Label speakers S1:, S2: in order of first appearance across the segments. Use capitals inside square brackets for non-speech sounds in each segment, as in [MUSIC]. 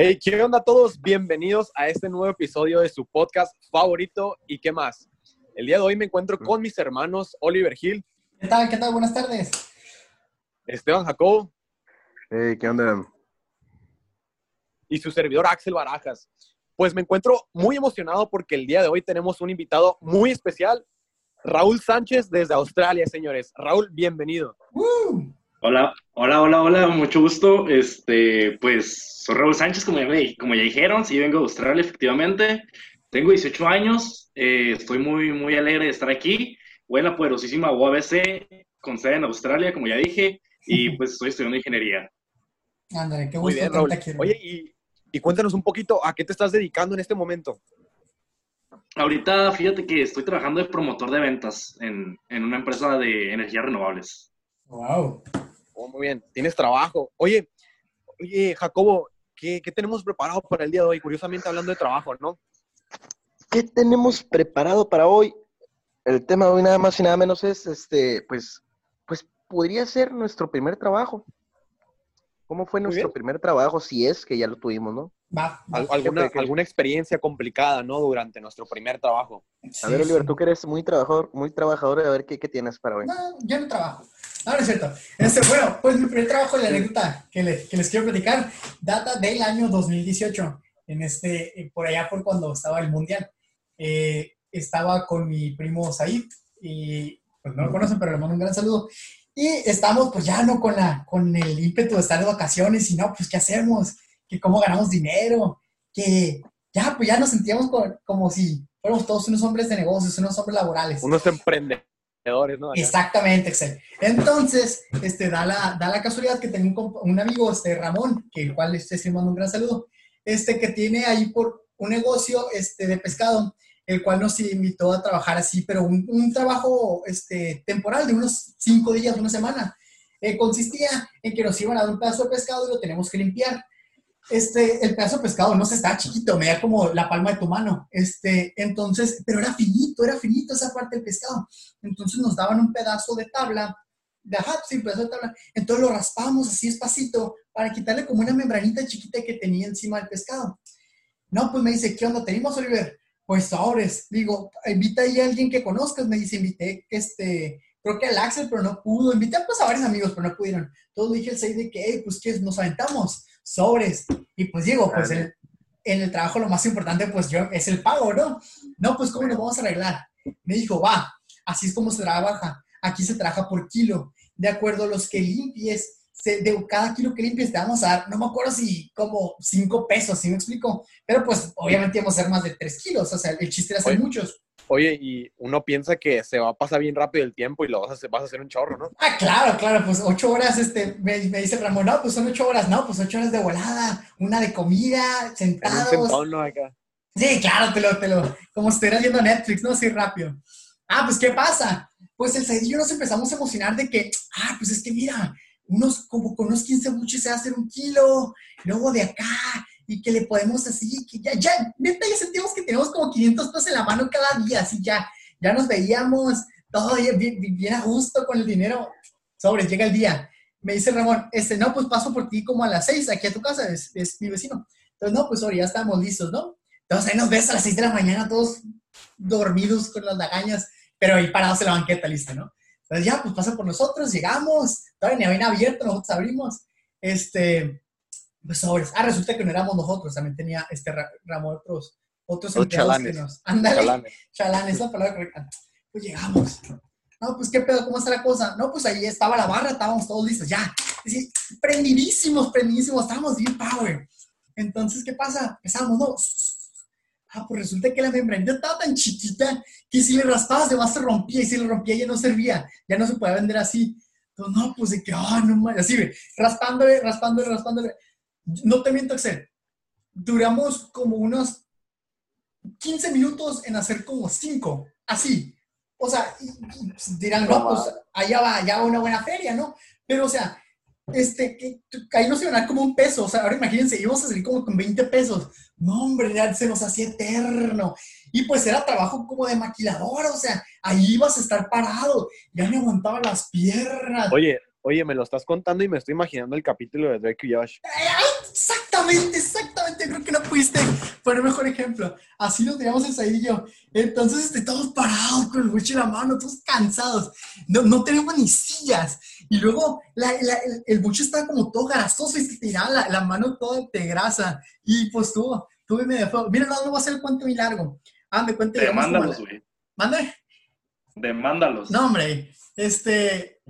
S1: Hey, ¿qué onda a todos? Bienvenidos a este nuevo episodio de su podcast favorito y qué más. El día de hoy me encuentro con mis hermanos Oliver Hill.
S2: ¿Qué tal? ¿Qué tal? Buenas tardes.
S1: Esteban Jacobo.
S3: Hey, ¿qué onda?
S1: Y su servidor Axel Barajas. Pues me encuentro muy emocionado porque el día de hoy tenemos un invitado muy especial, Raúl Sánchez desde Australia, señores. Raúl, bienvenido.
S4: Hola, hola, hola, hola, mucho gusto. Este, pues soy Raúl Sánchez, como ya, como ya dijeron, sí vengo de Australia, efectivamente. Tengo 18 años, eh, estoy muy, muy alegre de estar aquí. Voy en la poderosísima UABC, con sede en Australia, como ya dije, y pues estoy estudiando ingeniería.
S2: Ándale, qué
S1: Muy
S2: gusto
S1: bien, Raúl. Oye, y, y cuéntanos un poquito, ¿a qué te estás dedicando en este momento?
S4: Ahorita, fíjate que estoy trabajando de promotor de ventas en, en una empresa de energías renovables.
S2: Wow.
S1: Oh, muy bien, tienes trabajo. Oye, oye, Jacobo, ¿qué, qué tenemos preparado para el día de hoy? Curiosamente hablando de trabajo, ¿no?
S3: ¿Qué tenemos preparado para hoy? El tema de hoy nada más y nada menos es, este, pues, pues podría ser nuestro primer trabajo. ¿Cómo fue nuestro primer trabajo? Si es que ya lo tuvimos, ¿no?
S2: Va, va.
S1: Al- alguna,
S3: que-
S1: alguna experiencia complicada, ¿no? Durante nuestro primer trabajo.
S3: A ver, Oliver,
S2: sí.
S3: tú que eres muy trabajador, muy trabajador, a ver qué, qué tienes para hoy.
S2: No, yo no trabajo. No, no es cierto. Este, bueno, pues mi primer trabajo de anécdota que, le- que les quiero platicar data del año 2018. En este, eh, por allá por cuando estaba el mundial. Eh, estaba con mi primo Said y pues no lo conocen, pero le mando un gran saludo. Y estamos pues ya no con, la, con el ímpetu de estar de vacaciones y no, pues ¿qué hacemos? Que cómo ganamos dinero, que ya pues ya nos sentíamos co- como si fuéramos todos unos hombres de negocios, unos hombres laborales.
S1: Unos emprendedores, ¿no?
S2: Exactamente, Excel. Entonces, este, da, la, da la casualidad que tengo un, un amigo, este, Ramón, que el cual le estoy mando un gran saludo, este, que tiene ahí por un negocio este, de pescado, el cual nos invitó a trabajar así, pero un, un trabajo este, temporal de unos cinco días, una semana. Eh, consistía en que nos iban a dar un pedazo de pescado y lo tenemos que limpiar. Este, el pedazo de pescado no se estaba chiquito, me da como la palma de tu mano. Este, entonces, pero era finito, era finito esa parte del pescado. Entonces nos daban un pedazo de tabla, de ajá, sí, pedazo de tabla. Entonces lo raspamos así despacito para quitarle como una membranita chiquita que tenía encima del pescado. No, pues me dice, ¿qué onda tenemos, Oliver? Pues sobres. Digo, invita ahí a alguien que conozcas. Me dice, invité, este, creo que al Axel, pero no pudo. Invité pues a varios amigos, pero no pudieron. Entonces dije al Seid de que, "Ey, pues que nos aventamos, sobres. Y pues digo, pues el- en el trabajo lo más importante, pues yo, es el pago, ¿no? No, pues ¿cómo nos vamos a arreglar? Me dijo, va, así es como se trabaja. Aquí se trabaja por kilo. De acuerdo a los que limpies, se- de cada kilo que limpies te vamos a dar, no me acuerdo si como 5 pesos, ¿sí me explico? Pero pues obviamente íbamos a hacer más de 3 kilos, o sea, el chiste era hacer
S1: Oye.
S2: muchos.
S1: Oye, y uno piensa que se va a pasar bien rápido el tiempo y lo vas a hacer, vas a hacer un chorro, ¿no?
S2: Ah, claro, claro, pues 8 horas, este, me, me dice Ramón, no, pues son 8 horas, no, pues 8 horas de volada, una de comida,
S1: En un
S2: sentados.
S1: sentón, ¿no? Acá.
S2: Sí, claro, te lo, te lo, como si estuvieras viendo Netflix, ¿no? Así rápido. Ah, pues, ¿qué pasa? Pues el Said y yo nos empezamos a emocionar de que, ah, pues es que mira, unos, como con unos 15 buches se hacer un kilo, luego de acá, y que le podemos así, que ya, ya, neta, ya sentimos que tenemos como 500 pesos en la mano cada día, así ya, ya nos veíamos, todo bien, bien, a gusto con el dinero. Sobres, llega el día. Me dice Ramón, este, no, pues paso por ti como a las 6 aquí a tu casa, es, es mi vecino. Entonces, no, pues ahora ya estamos listos, ¿no? Entonces ahí nos ves a las 6 de la mañana todos dormidos con las lagañas, pero ahí parados en la banqueta, listo, ¿no? Entonces ya, pues pasa por nosotros, llegamos, todavía ni habían abierto, nosotros abrimos, este, pues sobres. Ah, resulta que no éramos nosotros, también tenía este Ra- Ramón otros, otros
S1: Los
S2: empleados que
S1: chalanes.
S2: nos... Ándale,
S1: Chalanes.
S2: chalán, es la palabra correcta. Pues llegamos. No, pues qué pedo, ¿cómo está la cosa? No, pues ahí estaba la barra, estábamos todos listos, ya. Prendidísimos, prendidísimos, estábamos bien power. Entonces, ¿qué pasa? Empezamos, ¿no? Ah, pues resulta que la membranita estaba tan chiquita que si le raspabas, además se rompía y si le rompía ya no servía, ya no se podía vender así. Entonces, no, pues de que, ah, no mames, así, ve, raspándole, raspándole, raspándole. No te miento, Excel. Duramos como unos 15 minutos en hacer como 5, así. O sea, y- y dirán, no, pues allá va, allá va una buena feria, ¿no? Pero, o sea, este, que, ahí nos iban a dar como un peso. O sea, ahora imagínense, íbamos a salir como con 20 pesos. No, hombre, ya se nos hacía eterno. Y pues era trabajo como de maquiladora, o sea, ahí ibas a estar parado. Ya me aguantaba las piernas.
S1: Oye, oye, me lo estás contando y me estoy imaginando el capítulo de Drake y Josh.
S2: ¡Ay, Exactamente, exactamente. Creo que no pudiste poner mejor ejemplo. Así lo teníamos en Saidillo. Entonces, este, todos parados con el buche en la mano, todos cansados. No, no tenemos ni sillas. Y luego la, la, el, el buche estaba como todo grasoso y se tiraba la, la mano toda de grasa. Y pues tú, tú me dejó. Mira, no, no voy a hacer el cuento muy largo. Ah, me cuente.
S4: Demándalos, güey.
S2: ¿Mande?
S4: Demándalos.
S2: No, hombre. Este,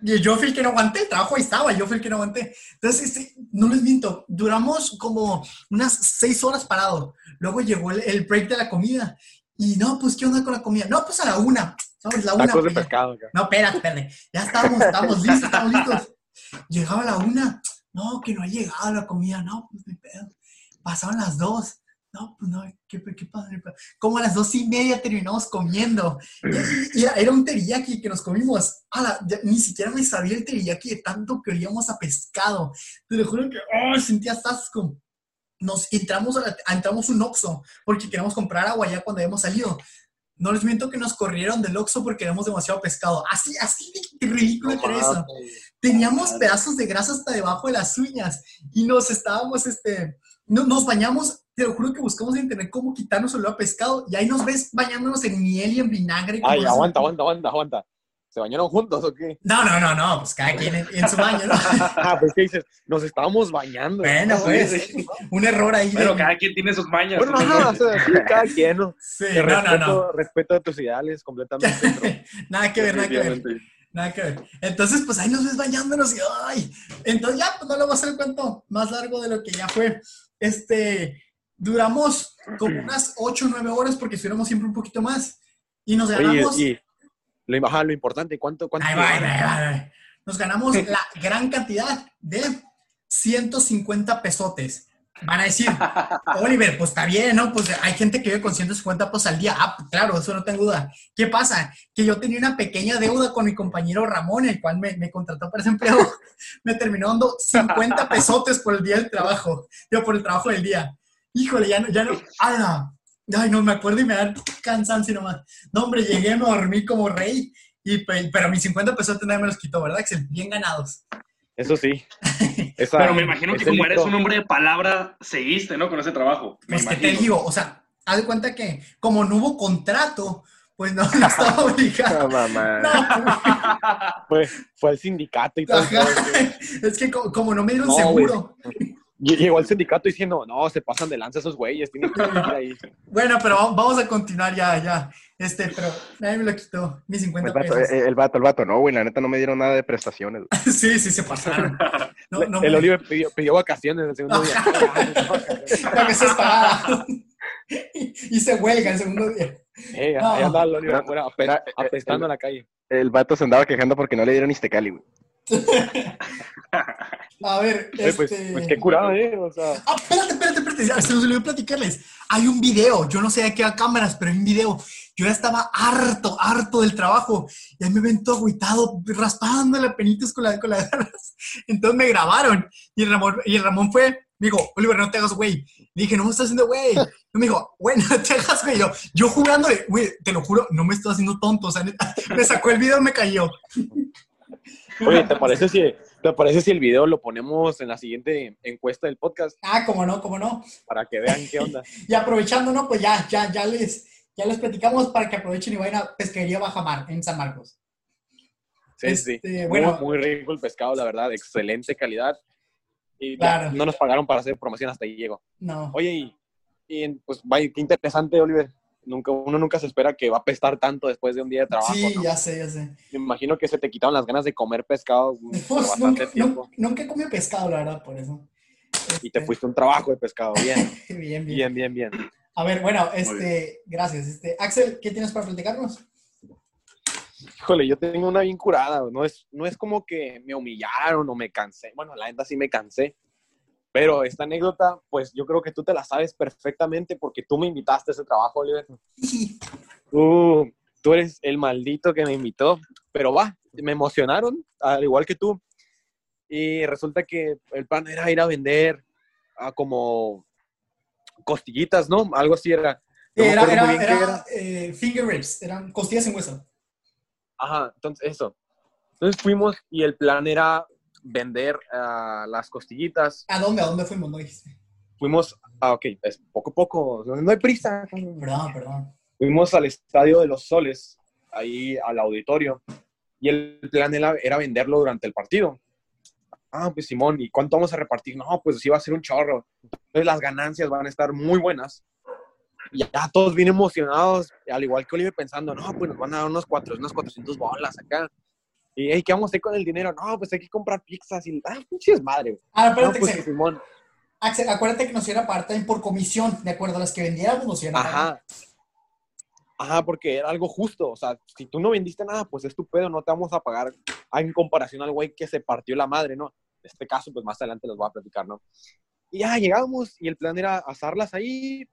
S2: yo fui el que no aguanté, el trabajo ahí estaba, yo fui el que no aguanté. Entonces, este, no les miento, duramos como unas seis horas parados. Luego llegó el, el, break de la comida. Y no, pues, ¿qué onda con la comida? No, pues a la una. ¿Sabes? La una.
S1: De pescado.
S2: No, espérate, espérate. Ya estábamos, estábamos listos, estábamos listos. Llegaba la una. No, que no ha llegado la comida. No, pues, mi pedo. Pasaban las dos. No, pues no, qué, qué padre. Como a las dos y media terminamos comiendo. Era, era, un teriyaki que nos comimos. ya, ni siquiera me sabía el teriyaki de tanto que olíamos a pescado. Te lo juro que oh, sentía asco. Nos entramos, a la, entramos un Oxxo porque queríamos comprar agua ya cuando habíamos salido. No les miento que nos corrieron del Oxxo porque éramos demasiado pescado. Así, así de ridículo no, que era eso. Teníamos pedazos de grasa hasta debajo de las uñas y nos estábamos, este, no, nos bañamos te lo juro que buscamos en internet cómo quitarnos el olor a pescado y ahí nos ves bañándonos en miel y en vinagre.
S1: Ay, aguanta, aguanta, aguanta, aguanta. ¿Se bañaron juntos o qué?
S2: No, no, no, no, pues cada quien en, en su baño, ¿no? [LAUGHS]
S1: ah, pues ¿qué dices? Nos estábamos bañando.
S2: Bueno, pues, un error ahí.
S4: Pero de... cada quien tiene sus baños.
S1: Bueno, no, o sea, sí, cada quien, ¿no?
S2: Sí,
S1: no,
S2: respeto,
S1: no, no. Respeto a tus ideales completamente. [LAUGHS]
S2: nada que ver, nada que ver. Nada que ver. Entonces, pues ahí nos ves bañándonos y ¡ay! Entonces ya, pues no le voy a hacer el cuento más largo de lo que ya fue. Este, duramos como unas 8 o 9 horas porque estuviéramos siempre un poquito más. Y nos ganamos.
S1: Oye, y lo, ajá, lo importante, ¿cuánto? cuánto
S2: ahí va, ahí va, ahí va. Nos ganamos [LAUGHS] la gran cantidad de 150 pesotes. Van a decir, Oliver, pues está bien, ¿no? Pues hay gente que vive con 150 pesos al día. Ah, claro, eso no tengo duda. ¿Qué pasa? Que yo tenía una pequeña deuda con mi compañero Ramón, el cual me, me contrató para ese empleo. [LAUGHS] me terminó dando 50 pesotes por el día del trabajo. Yo, por el trabajo del día híjole, ya no, ya no, ¡ala! Ay, no me acuerdo y me da cansancio nomás. No, hombre, llegué, me dormí como rey, y, pero mis 50 pesos nadie me los quitó, ¿verdad, Axel? Bien ganados.
S1: Eso sí. [LAUGHS]
S4: Esa, pero me imagino que como eres un hombre de palabra, seguiste, ¿no? Con ese trabajo.
S2: Pues que te digo, o sea, haz de cuenta que como no hubo contrato, pues no, [LAUGHS] no estaba [LAUGHS] obligado.
S1: No, mamá. No, fue, fue el sindicato y todo.
S2: es que como, como, no me dieron no, seguro.
S1: Wey. Llegó el sindicato diciendo, no, se pasan de lanza esos güeyes, tienen que ir ahí. [LAUGHS]
S2: bueno, pero vamos a continuar ya, ya. Este, pero nadie me lo quitó, mis 50
S3: el vato,
S2: pesos.
S3: El, el, vato, el vato, no, güey, la neta no me dieron nada de prestaciones. [LAUGHS]
S2: sí, sí, se pasaron.
S1: No, no el me... Oliver pidió, pidió, vacaciones el segundo día. [LAUGHS]
S2: Para que se pagara. y se huelga el segundo día.
S1: Eh, no. Ahí andaba el Oliver afuera, apestando
S3: el,
S1: en la calle.
S3: El vato se andaba quejando porque no le dieron Istecali, güey. [LAUGHS]
S2: A ver,
S1: Oye,
S2: este...
S1: pues, pues qué curado, ¿eh? O sea...
S2: Ah, espérate, espérate, espérate. Se los olvidó platicarles. Hay un video. Yo no sé de qué cámaras, pero hay un video. Yo ya estaba harto, harto del trabajo. Y ahí me ven todo agüitado, raspando la penitas con, la, con las garras. [LAUGHS] Entonces me grabaron. Y el Ramón, y el Ramón fue, me dijo, Oliver, no te hagas güey. Le dije, no me estás haciendo güey. Y me dijo, güey, no te hagas güey. Yo, yo jugando, güey, te lo juro, no me estoy haciendo tonto. O sea, [LAUGHS] me sacó el video y me cayó.
S1: Oye, ¿te parece si, te parece si el video lo ponemos en la siguiente encuesta del podcast?
S2: Ah, cómo no, cómo no.
S1: Para que vean qué onda. [LAUGHS]
S2: y aprovechando, ¿no? Pues ya, ya, ya les, ya les platicamos para que aprovechen y vayan a Pesquería Bajamar en San Marcos.
S1: Sí, este, sí. Bueno, muy, muy, rico el pescado, la verdad, excelente calidad. Y claro. no nos pagaron para hacer promoción hasta ahí llego.
S2: No.
S1: Oye, y, y pues vaya, qué interesante, Oliver. Nunca, uno nunca se espera que va a pestar tanto después de un día de trabajo.
S2: Sí,
S1: ¿no?
S2: ya sé, ya sé.
S1: Me imagino que se te quitaron las ganas de comer pescado [LAUGHS]
S2: pues, por bastante nunca, tiempo. Nunca he comido pescado, la verdad, por eso.
S1: Y te fuiste a un trabajo de pescado, bien. [LAUGHS]
S2: bien, bien.
S1: Bien, bien, bien.
S2: A ver, bueno, este, gracias. Este, Axel, ¿qué tienes para platicarnos?
S1: Híjole, yo tengo una bien curada. No es, no es como que me humillaron o me cansé. Bueno, la neta sí me cansé. Pero esta anécdota, pues yo creo que tú te la sabes perfectamente porque tú me invitaste a ese trabajo, Oliver. Tú, tú eres el maldito que me invitó. Pero va, me emocionaron, al igual que tú. Y resulta que el plan era ir a vender a como costillitas, ¿no? Algo así era.
S2: No era, era, era, era. Eh, finger ribs, eran costillas en hueso.
S1: Ajá, entonces eso. Entonces fuimos y el plan era vender ah, las costillitas.
S2: ¿A dónde? ¿A dónde fuimos? No dijiste.
S1: Fuimos, ah, ok, es poco a poco, no hay prisa.
S2: Perdón, perdón.
S1: Fuimos al Estadio de los Soles, ahí al auditorio, y el plan era, era venderlo durante el partido. Ah, pues Simón, ¿y cuánto vamos a repartir? No, pues sí va a ser un chorro. Entonces las ganancias van a estar muy buenas. Y ya todos bien emocionados, al igual que Oliver pensando, no, pues nos van a dar unos, cuatro, unos 400 bolas acá. Y, hey, ¿qué vamos a hacer con el dinero? No, pues hay que comprar pizzas y, ah, pinches madre.
S2: Ah,
S1: No,
S2: espérate,
S1: pues
S2: Axel.
S1: Simón.
S2: Axel, acuérdate que nos iban a pagar también por comisión, de acuerdo a las que vendiéramos, nos iban a pagar.
S1: Ajá. Ajá, porque era algo justo. O sea, si tú no vendiste nada, pues es tu pedo, no te vamos a pagar en comparación al güey que se partió la madre, ¿no? En este caso, pues más adelante los voy a platicar, ¿no? Y ya llegamos y el plan era asarlas ahí.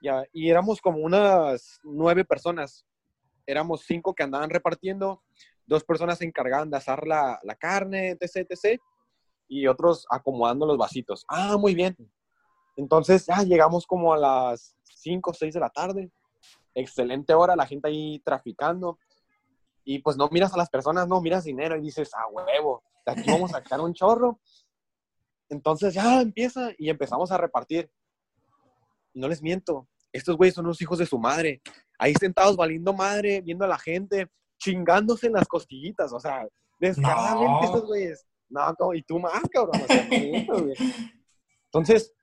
S1: Ya, y éramos como unas nueve personas. Éramos cinco que andaban repartiendo, dos personas se encargaban de asar la, carne, etc, etc. Y otros acomodando los vasitos. Ah, muy bien. Entonces ya llegamos como a las cinco o seis de la tarde excelente hora, la gente ahí traficando. Y pues no miras a las personas, no miras dinero y dices, a huevo, de aquí vamos a sacar un chorro. Entonces ya empieza y empezamos a repartir. No les miento, estos güeyes son unos hijos de su madre. Ahí sentados valiendo madre, viendo a la gente, chingándose en las costillitas, o sea, descaradamente
S2: No.
S1: estos güeyes. No, como- y tú más, cabrón. o sea. [LAUGHS] Entonces,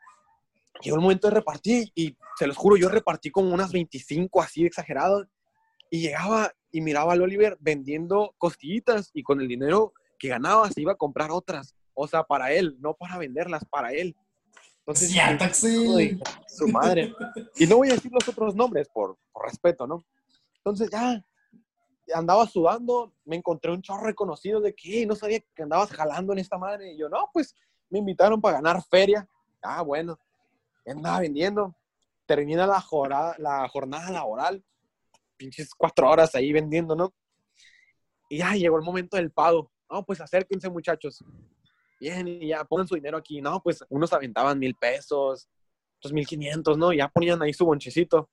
S1: llegó el momento de repartir y se los juro, yo repartí como unas 25 así exagerado y llegaba y miraba al Oliver vendiendo costillitas y con el dinero que ganaba se iba a comprar otras. O sea, para él, no para venderlas, para él. Entonces,
S2: Sí,
S1: su madre. Y no voy a decir los otros nombres por, por respeto, ¿no? Entonces ya andaba sudando, me encontré un chorro reconocido de que no sabía que andabas jalando en esta madre. Y yo, no, pues me invitaron para ganar feria. Ah, bueno. Andaba vendiendo. Termina la jornada, la jornada laboral. Pinches cuatro horas ahí vendiendo, ¿no? Y ya llegó el momento del pago. No, pues acérquense, muchachos. Bien, y ya pongan su dinero aquí. No, pues unos aventaban mil pesos, otros mil quinientos, ¿no? Ya ponían ahí su bonchecito.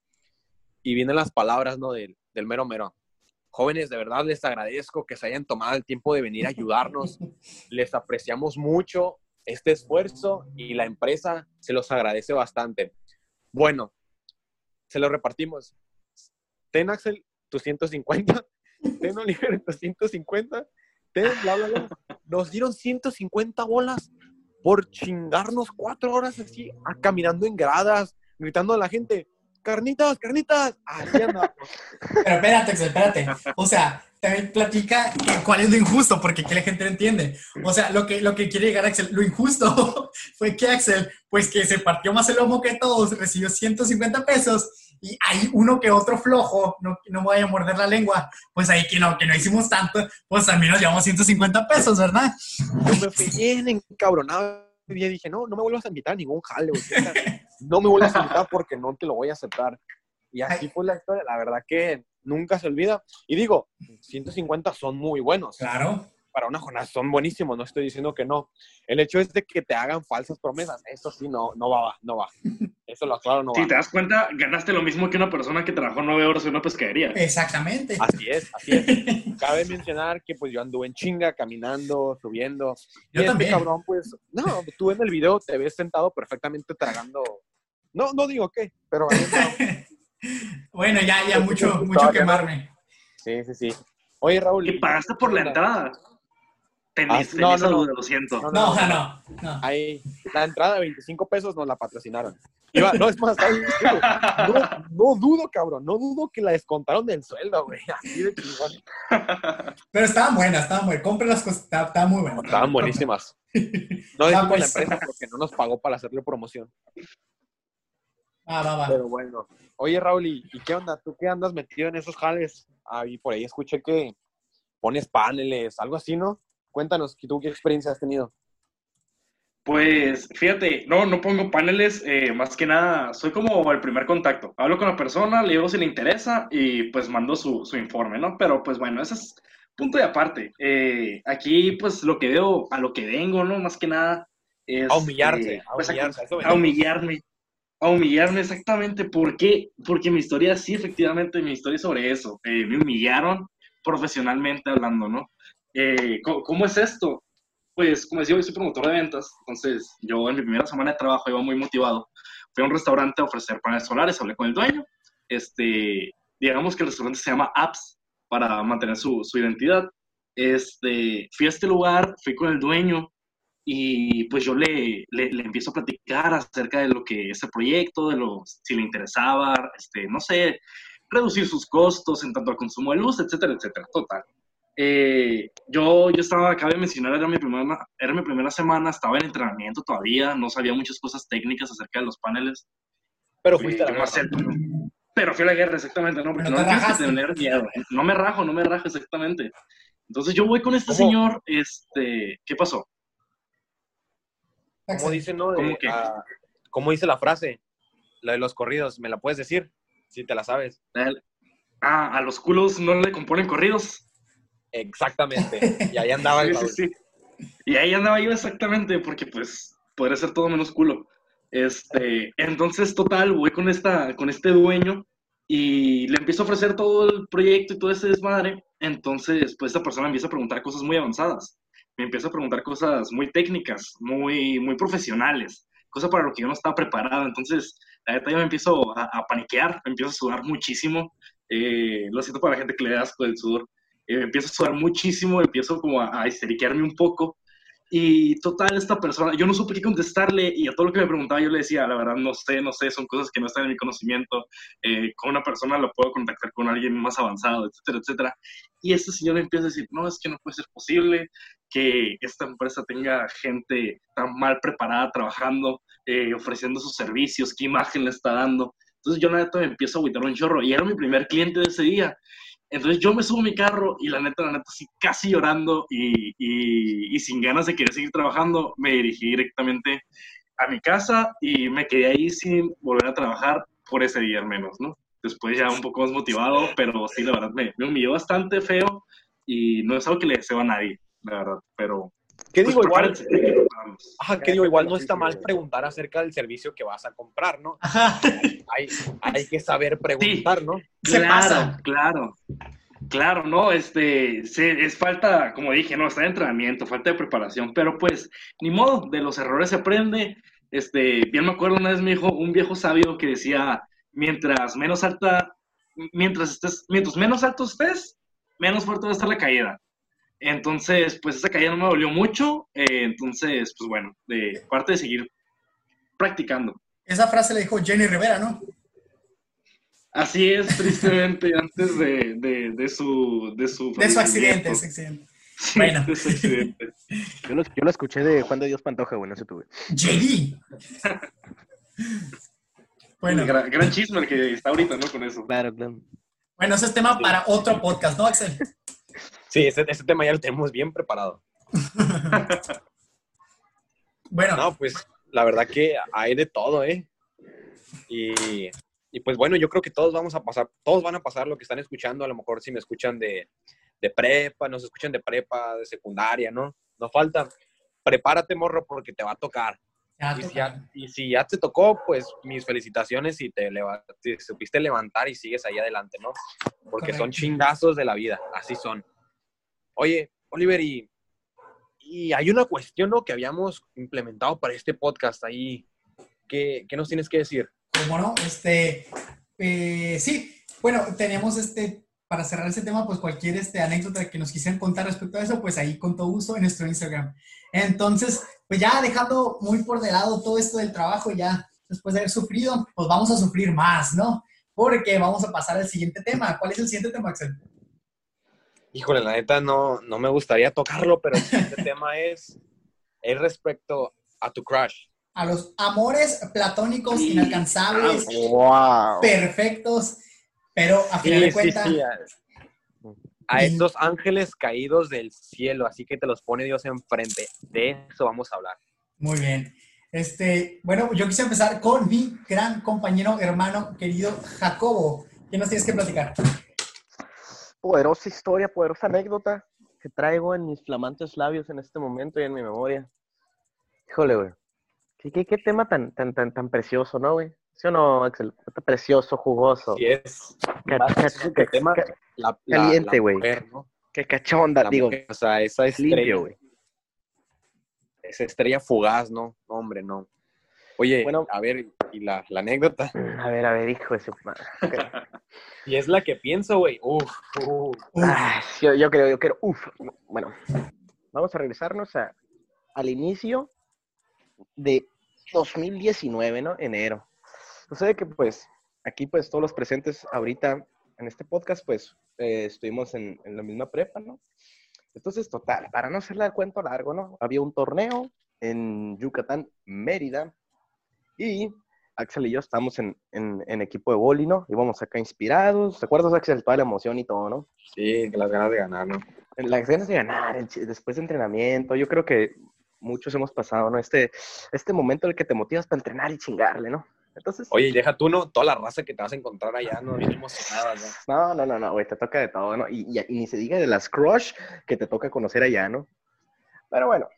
S1: Y vienen las palabras, ¿no? Del mero mero. Jóvenes, de verdad les agradezco que se hayan tomado el tiempo de venir a ayudarnos. [LAUGHS] Les apreciamos mucho este esfuerzo y la empresa se los agradece bastante. Bueno, se lo repartimos. Ten, Axel, tus [LAUGHS] 150. Ten, Oliver, tus 150. Ten, bla, bla, bla. Nos dieron 150 bolas por chingarnos cuatro horas así, a- caminando en gradas, gritando a la gente, carnitas, carnitas. Así.
S2: Pero espérate, espérate. O sea, también platica cuál es lo injusto, porque aquí la gente no entiende. O sea, lo que, lo que quiere llegar Axel, lo injusto [LAUGHS] fue que Axel, pues que se partió más el lomo que todos, recibió 150 pesos y hay uno que otro flojo, no, no me vaya a morder la lengua, pues ahí que no, que no hicimos tanto, pues también nos llevamos 150 pesos, ¿verdad?
S1: Yo me fui bien encabronado y dije, no, no me vuelvas a invitar a ningún jale, güey. [LAUGHS] No me vuelvas a invitar porque no te lo voy a aceptar. Y así fue la historia. La verdad que nunca se olvida. Y digo, 150 son muy buenos.
S2: Claro.
S1: Para una jornada son buenísimos, no estoy diciendo que no. El hecho es de que te hagan falsas promesas. Eso sí, no, no va, no va. Eso lo aclaro, no.
S4: Si te das cuenta, ganaste lo mismo que una persona que trabajó nueve horas en una pescadería.
S2: Exactamente.
S1: Así es, así es. Cabe mencionar que pues yo anduve en chinga, caminando, subiendo. Y
S2: Yo
S1: este
S2: también.
S1: cabrón, pues, no, tú en el video te ves sentado perfectamente tragando. No, no digo qué, pero [LAUGHS]
S2: Bueno, ya, ya, mucho, mucho quemarme.
S1: sí, sí, sí. Oye, Raúl.
S4: Y pagaste por la entrada. Tenis,
S1: Ah, no, no, no.
S4: lo siento.
S1: No,
S2: No, no, no.
S1: Ahí, la entrada de 25 pesos nos la patrocinaron. Iba- no, es más, no, no dudo, cabrón, no dudo que la descontaron del sueldo, güey. Así de chingón.
S2: Pero estaban buenas, estaban buenas. Compren las cosas, estaban muy buenas.
S1: Estaban buenísimas. No decimos
S2: pues.
S1: la empresa porque no nos pagó para hacerle promoción.
S2: Ah, va, va.
S1: Pero bueno. Oye, Raúl, ¿y, y qué onda? ¿Tú qué andas metido en esos jales? Ahí por ahí escuché que pones paneles, algo así, ¿no? Cuéntanos, ¿tú qué experiencia has tenido?
S4: Pues fíjate, no, no pongo paneles, eh, más que nada, soy como el primer contacto. Hablo con la persona, le digo si le interesa y pues mando su, su informe, ¿no? Pero pues bueno, ese es punto de aparte. Eh, aquí pues lo que veo, a lo que vengo, ¿no? Más que nada es...
S1: A humillarte,
S4: eh,
S1: a
S4: pues, a-
S1: humillarse. a
S4: humillarme. A humillarme exactamente. ¿Por qué? Porque mi historia, sí, efectivamente, mi historia es sobre eso. Eh, me humillaron profesionalmente hablando, ¿no? Eh, ¿cómo, cómo es esto? Pues, como decía, yo soy promotor de ventas, entonces yo en mi primera semana de trabajo iba muy motivado. Fui a un restaurante a ofrecer paneles solares, hablé con el dueño, este, digamos que el restaurante se llama Apps para mantener su, su identidad. Este, fui a este lugar, fui con el dueño y pues yo le, le, le, empiezo a platicar acerca de lo que es el proyecto, de lo, si le interesaba, este, no sé, reducir sus costos en tanto al consumo de luz, etcétera, etcétera, total. Eh, yo, yo estaba, cabe mencionar, era mi, primera, era mi primera semana, estaba en entrenamiento todavía, no sabía muchas cosas técnicas acerca de los paneles.
S1: Pero fuiste a la
S4: guerra. Pero fui a la guerra, exactamente, ¿no? Porque no tienes que tener miedo. ¿eh? No me rajo, no me rajo, exactamente. Entonces yo voy con este ¿Cómo? señor, este, ¿qué pasó?
S1: ¿Cómo dice, no? De, ¿Cómo, uh, ¿Cómo dice la frase? La de los corridos, ¿me la puedes decir? Si te la sabes.
S4: Ah, a los culos no le componen corridos.
S1: Exactamente. Y ahí [LAUGHS] andaba
S4: sí, sí, sí. Y ahí andaba yo exactamente, porque pues podría ser todo menos culo. Este, entonces, total, voy con, esta, con este dueño y le empiezo a ofrecer todo el proyecto y todo ese desmadre. Entonces, pues esta persona empieza a preguntar cosas muy avanzadas. Me empieza a preguntar cosas muy técnicas, muy, muy profesionales, cosas para lo que yo no estaba preparado. Entonces, la neta, yo me empiezo a, a paniquear, me empiezo a sudar muchísimo. Eh, lo siento para la gente que le da asco del sudor. Eh, empiezo a sudar muchísimo, empiezo como a, a histeriquearme un poco. Y total, esta persona, yo no supe qué contestarle y a todo lo que me preguntaba yo le decía, la verdad, no sé, no sé, son cosas que no están en mi conocimiento. Eh, con una persona lo puedo contactar con alguien más avanzado, etcétera, etcétera. Y este señor empieza a decir, no, es que no puede ser posible que esta empresa tenga gente tan mal preparada trabajando, eh, ofreciendo sus servicios, qué imagen le está dando. Entonces yo, neta, me empiezo a agüitar un chorro y era mi primer cliente de ese día. Entonces yo me subo a mi carro y la neta, la neta, así casi llorando y, y, sin ganas de querer seguir trabajando, me dirigí directamente a mi casa y me quedé ahí sin volver a trabajar por ese día al menos, ¿no? Después ya un poco más motivado, pero sí, la verdad, me, me humilló bastante feo y no es algo que le deseo a nadie, la verdad, pero...
S1: ¿Qué digo? Pues, igual, ajá, ¿qué digo? Igual no está mal preguntar acerca del servicio que vas a comprar, ¿no? Hay, hay que saber preguntar,
S4: sí,
S1: ¿no?
S4: Claro, claro. Claro, no, este, se, es falta, como dije, no, está de entrenamiento, falta de preparación, pero pues, ni modo, de los errores se aprende. Este, bien me acuerdo una vez me dijo un viejo sabio que decía, mientras menos alta, mientras estés, mientras menos alto estés, menos fuerte va a estar la caída. Entonces, pues esa caída no me dolió mucho, eh, entonces, pues bueno, de parte de seguir practicando.
S2: Esa frase la dijo Jenny Rivera, ¿no?
S4: Así es, tristemente, [LAUGHS] antes de, de, de, su...
S2: De su, de su accidente, ese accidente.
S4: Sí, bueno. De su accidente. [LAUGHS]
S3: yo, lo, yo lo escuché de Juan de Dios Pantoja, güey, no tú, güey.
S2: ¡JD! [LAUGHS]
S4: bueno. Gran, gran, chisme el que está ahorita, ¿no? Con eso.
S3: Claro, claro.
S2: Bueno, ese es tema para otro podcast, ¿no, Axel?
S1: Sí, ese, ese tema ya lo tenemos bien preparado. [LAUGHS]
S2: bueno.
S1: No, pues la verdad que hay de todo, ¿eh? Y, y, pues bueno, yo creo que todos vamos a pasar, todos van a pasar lo que están escuchando, a lo mejor si me escuchan de, de prepa, nos escuchan de prepa, de secundaria, ¿no? No falta. Prepárate, morro, porque te va a tocar. Y si, ya, y si, ya, te tocó, pues mis felicitaciones y te, te supiste levantar y sigues ahí adelante, ¿no? Porque Correcto. son chingazos de la vida, así son. Oye, Oliver, y, y hay una cuestión ¿no? que habíamos implementado para este podcast ahí. ¿Qué, qué nos tienes que decir?
S2: Bueno, este, eh, sí, bueno, tenemos este, para cerrar ese tema, pues cualquier este, anécdota que nos quisieran contar respecto a eso, pues ahí con todo gusto en nuestro Instagram. Entonces, pues ya dejando muy por de lado todo esto del trabajo, ya después de haber sufrido, pues vamos a sufrir más, ¿no? Porque vamos a pasar al siguiente tema. ¿Cuál es el siguiente tema, Axel?
S1: Híjole, la neta no, no me gustaría tocarlo, pero el siguiente [LAUGHS] tema es, es respecto a tu crush.
S2: A los amores platónicos sí. inalcanzables,
S3: wow.
S2: perfectos, pero a final sí, de cuentas... Sí,
S1: a estos ángeles caídos del cielo, así que te los pone Dios enfrente. De eso vamos a hablar.
S2: Muy bien. Este, bueno, yo quise empezar con mi gran compañero, hermano, querido Jacobo. ¿Qué nos tienes que platicar?
S3: Poderosa historia, poderosa anécdota que traigo en mis flamantes labios en este momento y en mi memoria. Híjole, güey. ¿Qué, qué, qué tema tan, tan, tan, tan precioso, ¿no, güey? ¿Sí o no, Axel? Precioso, jugoso.
S1: Sí es.
S3: ¿Qué, tema? La, Caliente, güey. ¿no? Qué cachonda,
S1: la
S3: digo.
S1: Mujer, o sea, esa es
S3: limpio, güey.
S1: esa estrella fugaz, ¿no? No, Hombre, no. Oye,
S3: Bueno.
S1: a ver, y la, la anécdota.
S3: A ver, a ver, hijo de su madre. [LAUGHS]
S1: Y es la que pienso, güey. Uf, uf.
S2: Uf,
S3: Ah, yo, yo creo, yo creo. Uf, bueno, vamos a regresarnos a, al inicio de 2019, ¿no? Enero. Sucede que, pues, aquí, pues, todos los presentes ahorita en este podcast, pues, eh, estuvimos en, en la misma prepa, ¿no? Entonces, total, para no hacerle el cuento largo, ¿no? Había un torneo en Yucatán, Mérida, y Axel y yo estábamos en, en, en equipo de boli, ¿no? Íbamos acá inspirados. ¿Te acuerdas, Axel? Toda la emoción y todo, ¿no?
S1: Sí, las ganas de ganar, ¿no?
S3: las ganas de ganar el después de entrenamiento, yo creo que muchos hemos pasado, ¿no? Este, este momento en el que te motivas para entrenar y chingarle, ¿no? Entonces,
S1: Oye, y deja tú, ¿no? Toda la raza que te vas a encontrar allá, ¿no? Bien emocionadas, ¿no?
S3: no, no, no, no, güey, te toca de todo, ¿no? Y, y- y ni se diga de las crush que te toca conocer allá, ¿no? Pero bueno,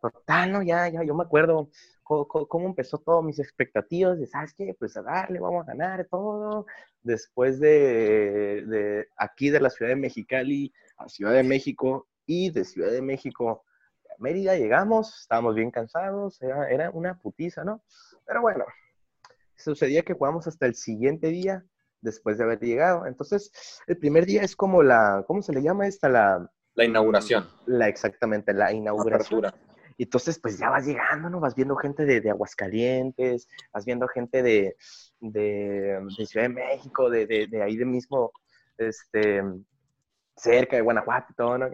S3: total, ¿no? Ya, ya, yo me acuerdo cómo, empezó todo, mis expectativas de, ¿sabes qué? Pues a darle, vamos a ganar todo. Después de, de aquí de la Ciudad de Mexicali a Ciudad de México y de Ciudad de México a Mérida llegamos, estábamos bien cansados, era, era una putiza, ¿no? Pero bueno, sucedía que jugamos hasta el siguiente día después de haber llegado. Entonces, el primer día es como la, ¿cómo se le llama esta? La,
S1: La inauguración,
S3: la exactamente, la
S1: la
S3: inauguración.
S1: apertura.
S3: Y entonces, pues ya vas llegando, ¿no? Vas viendo gente de, de Aguascalientes, vas viendo gente de, de, de Ciudad de México, de, ahí de mismo, este, cerca de Guanajuato y todo, ¿no?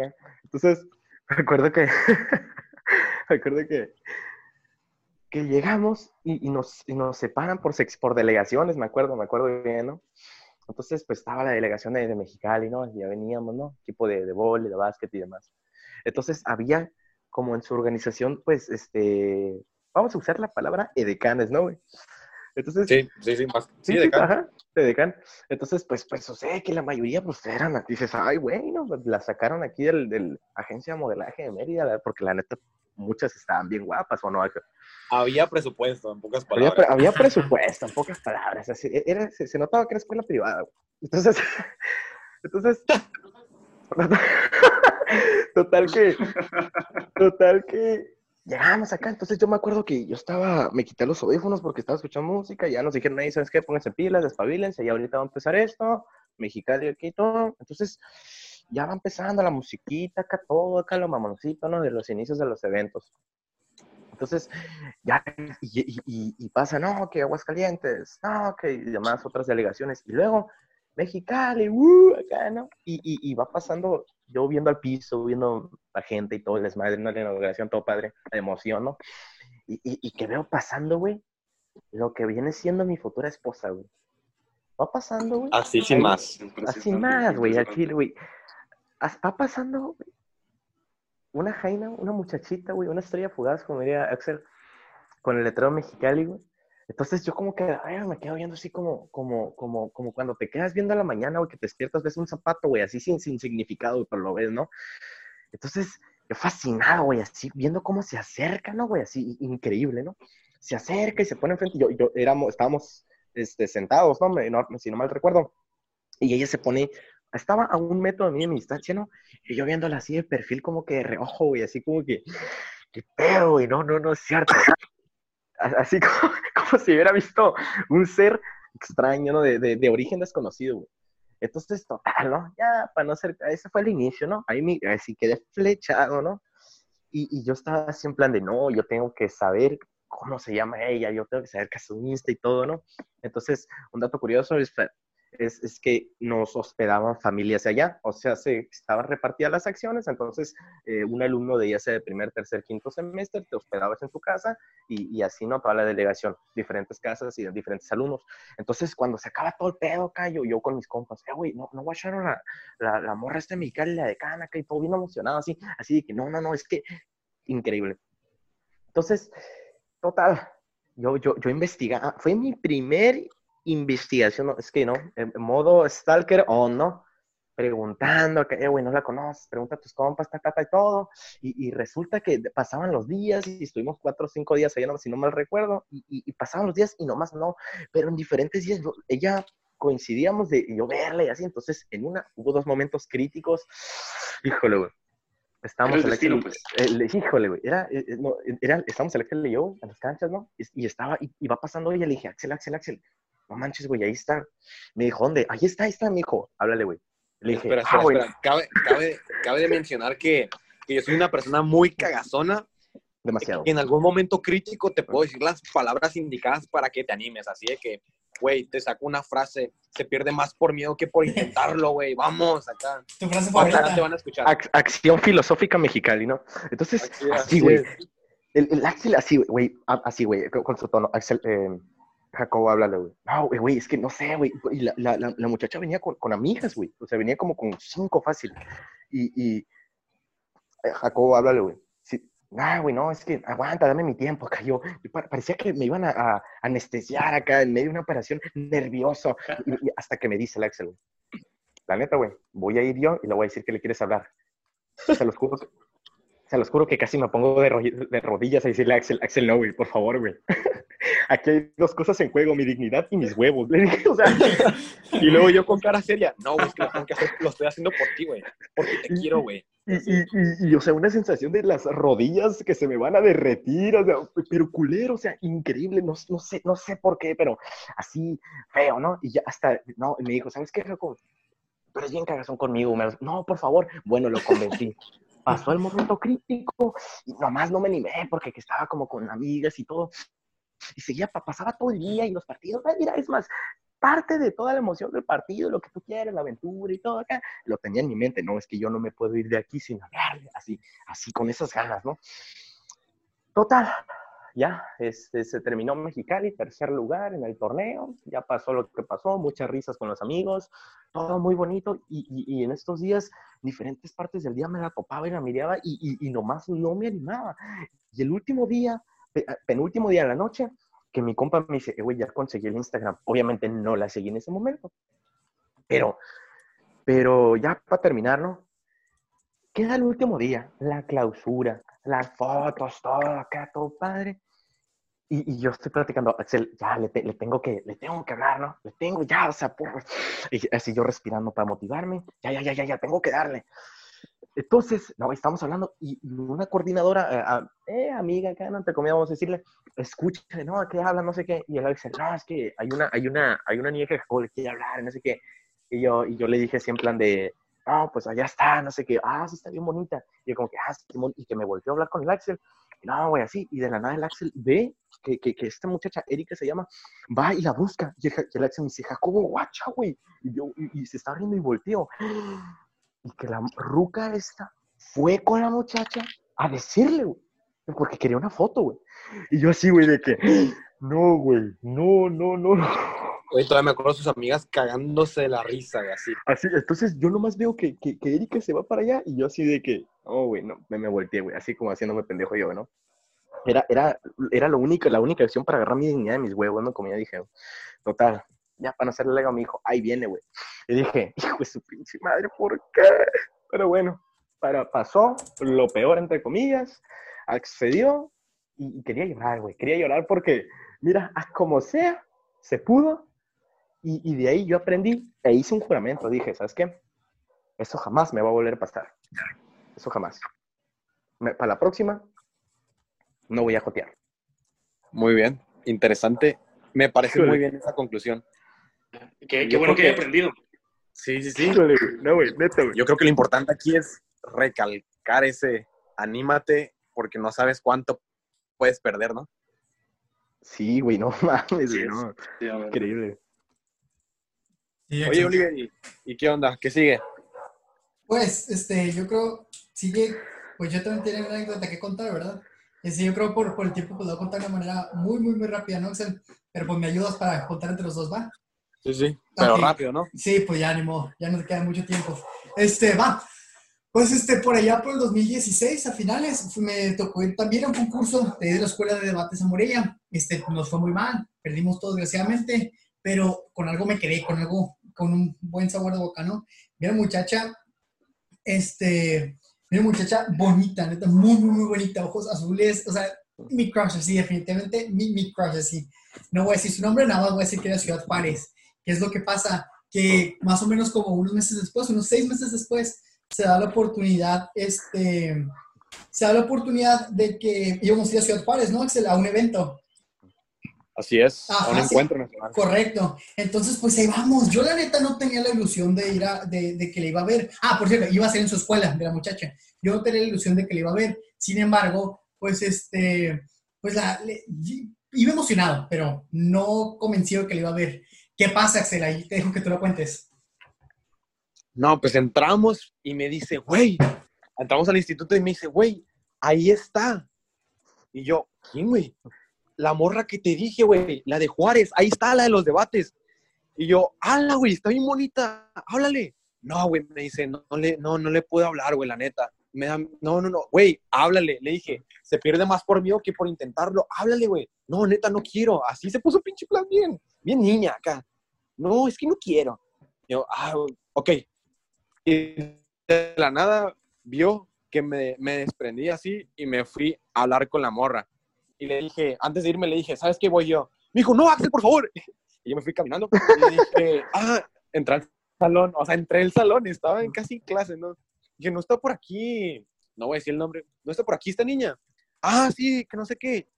S3: Entonces, [LAUGHS] recuerdo que, [LAUGHS] recuerdo que, que llegamos y, y nos, y nos separan por, sex- por delegaciones, me acuerdo, me acuerdo bien, ¿no? Entonces, pues estaba la delegación de, Mexicali, ¿no? Ya veníamos, ¿no? Equipo de, de vóley, de básquet y demás. Entonces, había como en su organización, pues, este, vamos a usar la palabra edecanes, ¿no, güey? Entonces,
S1: Sí, sí, sí, más. Sí,
S3: sí,
S1: de acá.
S3: ajá, de decán. Entonces, pues, pues sucede que la mayoría, pues, eran, dices, ay, güey, no, pues, la sacaron aquí del, del agencia de modelaje de Mérida, porque la neta, muchas estaban bien guapas, ¿o no?
S1: Había presupuesto, en pocas
S3: Había,
S1: palabras.
S3: pre- había [LAUGHS] presupuesto, en pocas palabras. Así, era, se, se notaba que era escuela privada. güey. Entonces, [LAUGHS] entonces, [LAUGHS] total que, [LAUGHS] total que llegamos acá. Entonces yo me acuerdo que yo estaba, me quité los audífonos porque estaba escuchando música. Y ya nos dijeron, ahí, ¿sabes qué? Pónganse pilas, despabilense. Y ahorita va a empezar esto. Mexicali aquí todo. Entonces, ya va empezando la musiquita acá, todo acá, lo mamoncito, ¿no? De los inicios de los eventos. Entonces, ya, y, y- y- y pasa, no, que Aguascalientes, no, que demás otras delegaciones. Y luego, Mexicali, uh, acá, ¿no? Y, y, y va pasando, yo viendo al piso, viendo la gente y todo el desmadre, ¿no? La inauguración, todo padre, la emoción, ¿no? Y, y, y que veo pasando, güey, lo que viene siendo mi futura esposa, güey. Va pasando, güey.
S1: Así sin más.
S3: Así más, güey, al chile, güey. Va pasando, güey, una jaina, una muchachita, güey, una estrella fugaz, como diría Axel, con el letrero Mexicali, güey. Entonces yo como que, me quedo viendo así como, como, como, como cuando te quedas viendo a la mañana, güey, que te despiertas, ves un zapato, güey, así sin, sin significado, pero lo ves, ¿no? Entonces, yo fascinado, güey, así, viendo cómo se acerca, ¿no, güey? Así, increíble, ¿no? Se acerca y se pone enfrente, yo, yo, estábamos, este, sentados, ¿no? Me- no si no mal recuerdo. Y ella se pone, estaba a un metro de mí en mi distancia, ¿no? Y yo viéndola así de perfil como que de reojo, güey, así como que, qué pedo, güey, no, no, no es cierto. [LAUGHS] Así como, [LAUGHS] si hubiera visto un ser extraño, ¿no? De, de, de origen desconocido, güey. Entonces, total, ¿no? Ya, para no ser, ese fue el inicio, ¿no? Ahí me, así quedé flechado, ¿no? Y, y yo estaba así en plan de, no, yo tengo que saber cómo se llama ella, yo tengo que saber que es su Insta y todo, ¿no? Entonces, un dato curioso es, es, es que nos hospedaban familias allá, o sea, se estaban repartidas las acciones, entonces eh, un alumno de ya sea de primer, tercer, quinto semestre, te hospedabas en tu casa y, y así, ¿no? Toda la delegación, diferentes casas y diferentes alumnos. Entonces, cuando se acaba todo el pedo acá, yo, con mis compas, eh, güey, no, no guacharon la, la, la morra esta mexicana, la decana acá y todo bien emocionado, así, así de que no, no, no, es que increíble. Entonces, total, yo, yo, yo investigaba, fue mi primer investigación, es que no, en modo stalker o no, preguntando, que, eh, güey, no la conoces, pregunta a tus compas, ta, ta, ta, y todo, y, y resulta que pasaban los días y estuvimos cuatro o cinco días allá, si no mal recuerdo, y, y, y pasaban los días y nomás no, pero en diferentes días, yo- ella coincidíamos de yo verla y así, entonces en una hubo dos momentos críticos, híjole, güey. Estábamos
S4: Era el destino, pues.
S3: eh, le- híjole, güey, era, eh, eh, no, era, estábamos Alexa y yo en las canchas, ¿no? Y, y estaba, y, y va pasando ella, le dije, Axel, Axel, Axel, no manches, güey, ahí está. Me dijo, ¿dónde? Ahí está, ahí está, me dijo, háblale, güey. Le dije,
S1: Espera,
S3: "Ah,
S1: espera,
S3: güey".
S1: espera. Cabe, cabe, cabe de mencionar que, que yo soy una persona muy cagazona.
S3: demasiado.
S1: que en algún momento crítico te puedo decir las palabras indicadas para que te animes. Así de que, güey, te saco una frase, se pierde más por miedo que por intentarlo, güey. Vamos, acá.
S2: Tu frase
S1: Acá te
S2: favorita.
S1: van a escuchar.
S3: Ac- acción filosófica mexicana, ¿no? Entonces,
S1: Así,
S3: güey. El, el Axel así, güey, así, güey, con, con su tono. Axel, eh, Jacobo, háblale, güey. No, güey, es que no sé, güey. Y la, la, la, la muchacha venía con, con amigas, güey. O sea, venía como con cinco fácil. Y, y eh, Jacobo, háblale, güey. Sí. Ah, güey, no, es que aguanta, dame mi tiempo. Acá yo, parecía que me iban a, a anestesiar acá en medio de una operación nervioso. [LAUGHS] Y, y hasta que me dice el Axel, güey. La neta, güey, voy a ir yo y le voy a decir que le quieres hablar. Se los juro que, se los juro que casi me pongo de, ro- de rodillas a decirle a Axel, Axel, no, güey, por favor, güey. [LAUGHS] Aquí hay dos cosas en juego, mi dignidad y mis huevos. Le dije, [LAUGHS] o sea,
S1: Y luego yo con cara seria, no, güey, es que lo tengo que hacer, lo estoy haciendo por ti, güey. Porque te quiero, güey.
S3: y, y, y- y, o sea, una sensación de las rodillas que se me van a derretir, o sea, pero culero, o sea, increíble, no, no sé, no sé por qué, pero así feo, ¿no? Y ya hasta, no, me dijo, ¿sabes qué, Jacob? Pero es bien cagazón conmigo, me- no, por favor, bueno, lo convencí. Pasó el momento crítico y nomás no me animé porque que estaba como con amigas y todo. Y seguía, pa- pasaba todo el día y los partidos, mira, es más, parte de toda la emoción del partido, lo que tú quieres, la aventura y todo acá, lo tenía en mi mente, no, es que yo no me puedo ir de aquí sin hablarle, así, así con esas ganas, ¿no? Total, ya, este, se terminó Mexicali, tercer lugar en el torneo, ya pasó lo que pasó, muchas risas con los amigos, todo muy bonito, y, en estos días, diferentes partes del día me la topaba y la miraba, y, y, nomás no me animaba. Y el último día, pe- penúltimo día de la noche, que mi compa me dice, eh, güey, ya conseguí el Instagram. Obviamente no la seguí en ese momento. Pero, pero ya para terminar, ¿no? Queda el último día, la clausura, las fotos, todo acá, todo padre. Y, y yo estoy platicando, Axel, ya le, te- le tengo que, le tengo que hablar, ¿no? Le tengo ya, o sea, por... Y así yo respirando para motivarme, ya, ya, ya, ya, ya, tengo que darle. Entonces, no, estamos hablando y una coordinadora, eh, ah, eh, amiga, acá, no te comida, vamos a decirle, escucha, no, ¿qué habla? No sé qué. Y él dice, no, es que hay una, hay una, hay una niña que le quiere hablar, no sé qué. Y yo, y yo le dije así en plan de, no, pues allá está, no sé qué, ah, sí está bien bonita. Y como que, ah, Simón, y que me volteó a hablar con el Axel. Y no, güey, así. Y de la nada el Axel ve que, que, que esta muchacha, Erika se llama, va y la busca. Y el, Axel me dice, Jacobo, guacha, güey. Y yo, y, y se está riendo y volteo. Y que la ruca esta fue con la muchacha a decirle, güey. Porque quería una foto, güey. Y yo así, güey, de que, no, güey, no, no, no.
S1: Güey, todavía me acuerdo de sus amigas cagándose de la risa, así.
S3: Así, entonces yo nomás veo que, que, que Erika se va para allá y yo así de que, oh, güey, no, me, me volteé, güey, así como haciéndome pendejo yo, ¿no? Era, era, era lo único, la única opción para agarrar mi dignidad de mis huevos, ¿no? Como ya dije, total, ya para no hacerle lego a mi hijo, ahí viene, güey. Y dije, [LAUGHS] hijo de su pinche madre, ¿por qué? Pero bueno, para, pasó lo peor, entre comillas, accedió y, y quería llorar, güey, quería llorar porque, mira, como sea, se pudo y, y de ahí yo aprendí e hice un juramento. Dije, ¿sabes qué? Eso jamás me va a volver a pasar. Eso jamás. Me- para la próxima, no voy a jotear.
S1: Muy bien, interesante. Me parece
S3: Híjole.
S1: muy bien esa conclusión.
S4: Qué, bueno que
S1: que-
S4: aprendido.
S1: Sí, sí, sí.
S3: Híjole. No, güey, neta, güey.
S1: Yo creo que lo importante aquí es recalcar ese anímate porque no sabes cuánto puedes perder, ¿no?
S3: Sí, güey, no [LAUGHS] mames,
S4: Sí,
S3: güey, no.
S4: Sí.
S3: Increíble.
S2: Sí,
S1: Oye. Oliver, ¿y, y qué onda? ¿Qué sigue?
S2: Pues, este, yo creo, sigue, pues yo también tengo una anécdota que contar, ¿verdad? Este, yo creo por, por el tiempo, pues lo voy a contar de una manera muy, muy, muy rápida, ¿no, Axel? Pero pues me ayudas para contar entre los dos, ¿va?
S1: Sí, sí. Pero
S2: Ok.
S1: rápido, ¿no?
S2: Sí, pues ya ni modo, ya no te queda mucho tiempo. Este, va. Pues este, por allá por el 2016, a finales, me tocó ir también a un concurso de, la Escuela de Debates a Morella. Este, nos fue muy mal, perdimos todo desgraciadamente, pero con algo me quedé, con algo, con un buen sabor de boca, ¿no? Mira, muchacha, este, mira, muchacha bonita, neta, muy, muy, muy bonita, ojos azules, o sea, mi crush, así, definitivamente, mi, mi crush, así. No voy a decir su nombre, nada más voy a decir que era Ciudad Juárez. ¿Qué es lo que pasa? Que más o menos como unos meses después, unos seis meses después, se da la oportunidad, este, se da la oportunidad de que íbamos a ir a Ciudad Juárez, ¿no, Axel? A un evento.
S1: Así es,
S2: Ajá,
S1: a un
S2: sí.
S1: encuentro nacional.
S2: Correcto. Entonces, pues ahí vamos. Yo la neta no tenía la ilusión de ir a, de, de que le iba a ver. Ah, por cierto, iba a ser en su escuela de la muchacha. Yo no tenía la ilusión de que le iba a ver. Sin embargo, pues este, pues la, le- iba emocionado, pero no convencido de que le iba a ver. ¿Qué pasa, Axel? Ahí te dejo que tú lo cuentes.
S1: No, pues entramos y me dice, güey, entramos al instituto y me dice, güey, ahí está. Y yo, ¿quién, güey? La morra que te dije, güey, la de Juárez, ahí está, la de los debates. Y yo, hala, güey, está bien bonita, háblale. No, güey, me dice, no, le, no, no le puedo hablar, güey, la neta. Me da, no, no, no, güey, háblale. Le dije, se pierde más por miedo que por intentarlo. Háblale, güey. No, neta, no quiero. Así se puso pinche plan bien, bien niña acá. No, es que no quiero. Yo, ah, ok. Y de la nada vio que me, me desprendí así y me fui a hablar con la morra. Y le dije, antes de irme, le dije, ¿sabes qué voy yo? Me dijo, no, Axel, por favor. [LAUGHS] Y yo me fui caminando y dije, [LAUGHS] ah, entré al salón, o sea, entré al salón, estaba en casi clase, ¿no? Dije, no está por aquí, no voy a decir el nombre, no está por aquí esta niña. Ah, sí, que no sé qué.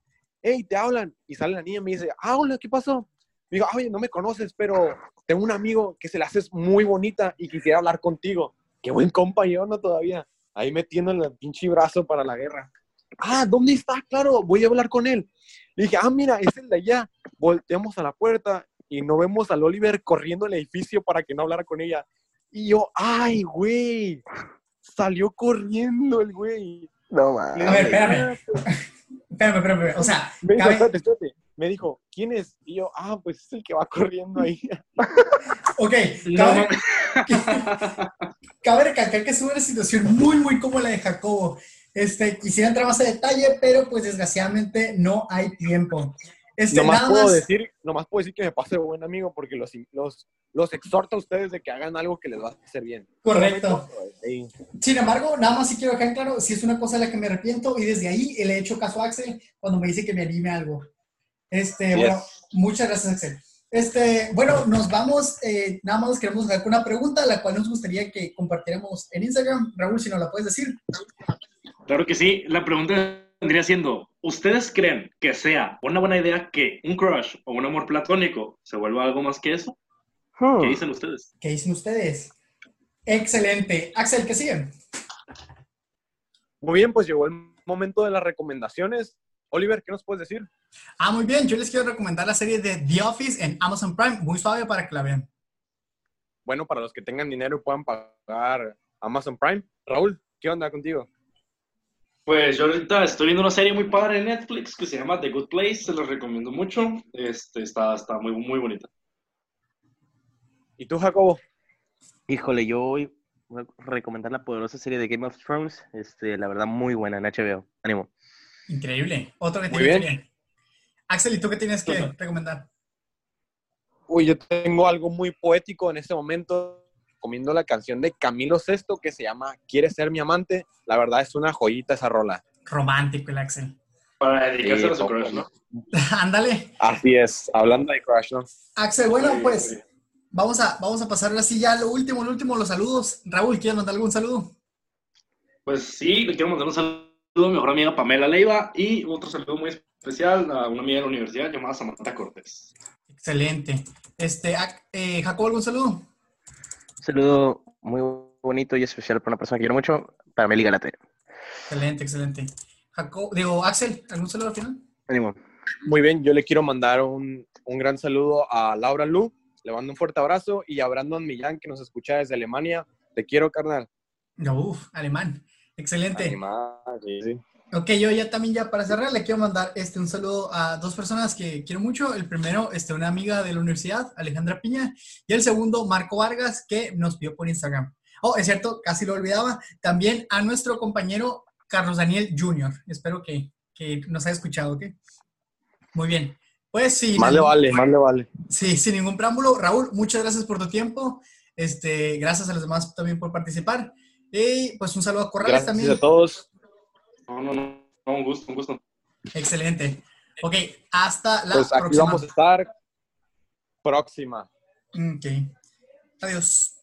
S1: Hey, te hablan. Y sale la niña y me dice, ah, hola, ¿qué pasó? Me digo, oye, no me conoces, pero tengo un amigo que se la haces muy bonita y quisiera hablar contigo. Qué buen compañero, ¿no? Todavía. Ahí metiendo el pinche brazo para la guerra. Ah, ¿dónde está? Claro, voy a hablar con él. Le dije, ah, mira, es el de allá. Volteamos a la puerta y no vemos al Oliver corriendo el edificio para que no hablara con ella. Y yo, ay, güey, salió corriendo el güey.
S3: No, mames.
S2: A ver, espérame. Espérame, espérame, espérame. O sea,
S1: Me dijo,
S2: cabe-
S1: espérate, espérate. Me dijo, ¿quién es? Y yo, ah, pues es el que va corriendo ahí.
S2: ok,
S4: No,
S2: cabe,
S4: mames. [LAUGHS]
S2: cabe recalcar que es una situación muy, muy como la de Jacobo. Este, quisiera entrar más a detalle, pero pues desgraciadamente no hay tiempo. Este,
S1: nomás
S2: nada
S1: puedo
S2: más,
S1: decir, nomás puedo decir que me pase buen amigo porque los, los, los exhorto a ustedes de que hagan algo que les va a hacer bien.
S2: correcto.
S1: Sí.
S2: Sin embargo, nada más sí quiero dejar en claro, si es una cosa de la que me arrepiento y desde ahí le he hecho caso a Axel cuando me dice que me anime a algo. Este, bueno, muchas gracias Axel. Este, bueno, nos vamos, eh, nada más queremos dejar con una pregunta, la cual nos gustaría que compartiéramos en Instagram. Raúl, si nos la puedes decir.
S4: Claro que sí. La pregunta vendría siendo, ¿ustedes creen que sea una buena idea que un crush o un amor platónico se vuelva algo más que eso?
S3: Hmm.
S4: ¿Qué dicen ustedes?
S2: ¿Qué dicen ustedes? Excelente. Axel, ¿qué sigue?
S1: Muy bien, pues llegó el momento de las recomendaciones. Oliver, ¿qué nos puedes decir?
S2: Ah, muy bien. Yo les quiero recomendar la serie de The Office en Amazon Prime. Muy suave para que la vean.
S1: Bueno, para los que tengan dinero y puedan pagar Amazon Prime. Raúl, ¿qué onda contigo?
S4: Pues yo ahorita estoy viendo una serie muy padre en Netflix que se llama The Good Place, se la recomiendo mucho. Este, está, está muy, muy bonita.
S1: ¿Y tú, Jacobo?
S3: Híjole, yo voy a recomendar la poderosa serie de Game of Thrones. Este, la verdad, muy buena en HBO. Ánimo.
S2: Increíble. Otro que
S1: Muy
S2: tiene
S1: bien.
S2: que- Axel, ¿y tú qué tienes que recomendar?
S1: Uy, yo tengo algo muy poético en este momento, comiendo la canción de Camilo Sesto que se llama ¿Quieres ser mi amante? La verdad es una joyita esa rola.
S2: Romántico el Axel.
S4: Para dedicársela a su crush, ¿no? [LAUGHS]
S2: Ándale.
S1: Así es, hablando de Crash, ¿no?
S2: Axel, bueno,
S4: Sí,
S2: pues
S4: sí.
S2: vamos a, vamos a pasar así ya lo último, lo último, los saludos. Raúl, ¿quieres mandar algún saludo?
S4: Pues sí, le quiero mandar un saludo a mi mejor amiga Pamela Leiva y otro saludo muy especial a una amiga de la universidad llamada Samantha Cortés.
S2: Excelente. Este, eh, Jacobo, ¿algún saludo?
S3: Saludo muy bonito y especial para una persona que quiero mucho, para Meli Galate.
S2: Excelente, excelente. Jacobo, digo, Axel, ¿algún saludo al final?
S3: Ánimo.
S1: Muy bien, yo le quiero mandar un, un gran saludo a Laura Lu, le mando un fuerte abrazo, y a Brandon Millán, que nos escucha desde Alemania. Te quiero, carnal.
S2: No, uf, alemán. Excelente.
S1: Animal, sí, sí.
S2: Ok, yo ya también ya para cerrar le quiero mandar este, un saludo a dos personas que quiero mucho. El primero, este, una amiga de la universidad, Alejandra Piña, y el segundo, Marco Vargas, que nos pidió por Instagram. Oh, es cierto, casi lo olvidaba. También a nuestro compañero Carlos Daniel Jr. Espero que, que nos haya escuchado, ¿ok? Muy bien. Pues sí.
S1: Más le vale, más le vale.
S2: Sí, sin ningún preámbulo. Raúl, muchas gracias por tu tiempo. Este, gracias a los demás también por participar. Y pues un saludo a Corrales
S1: Gracias
S2: también.
S1: a todos.
S4: No, no, no, un gusto, un gusto.
S2: Excelente. Ok, hasta la
S1: Pues aquí
S2: próxima.
S1: vamos a estar próxima.
S2: Ok. Adiós.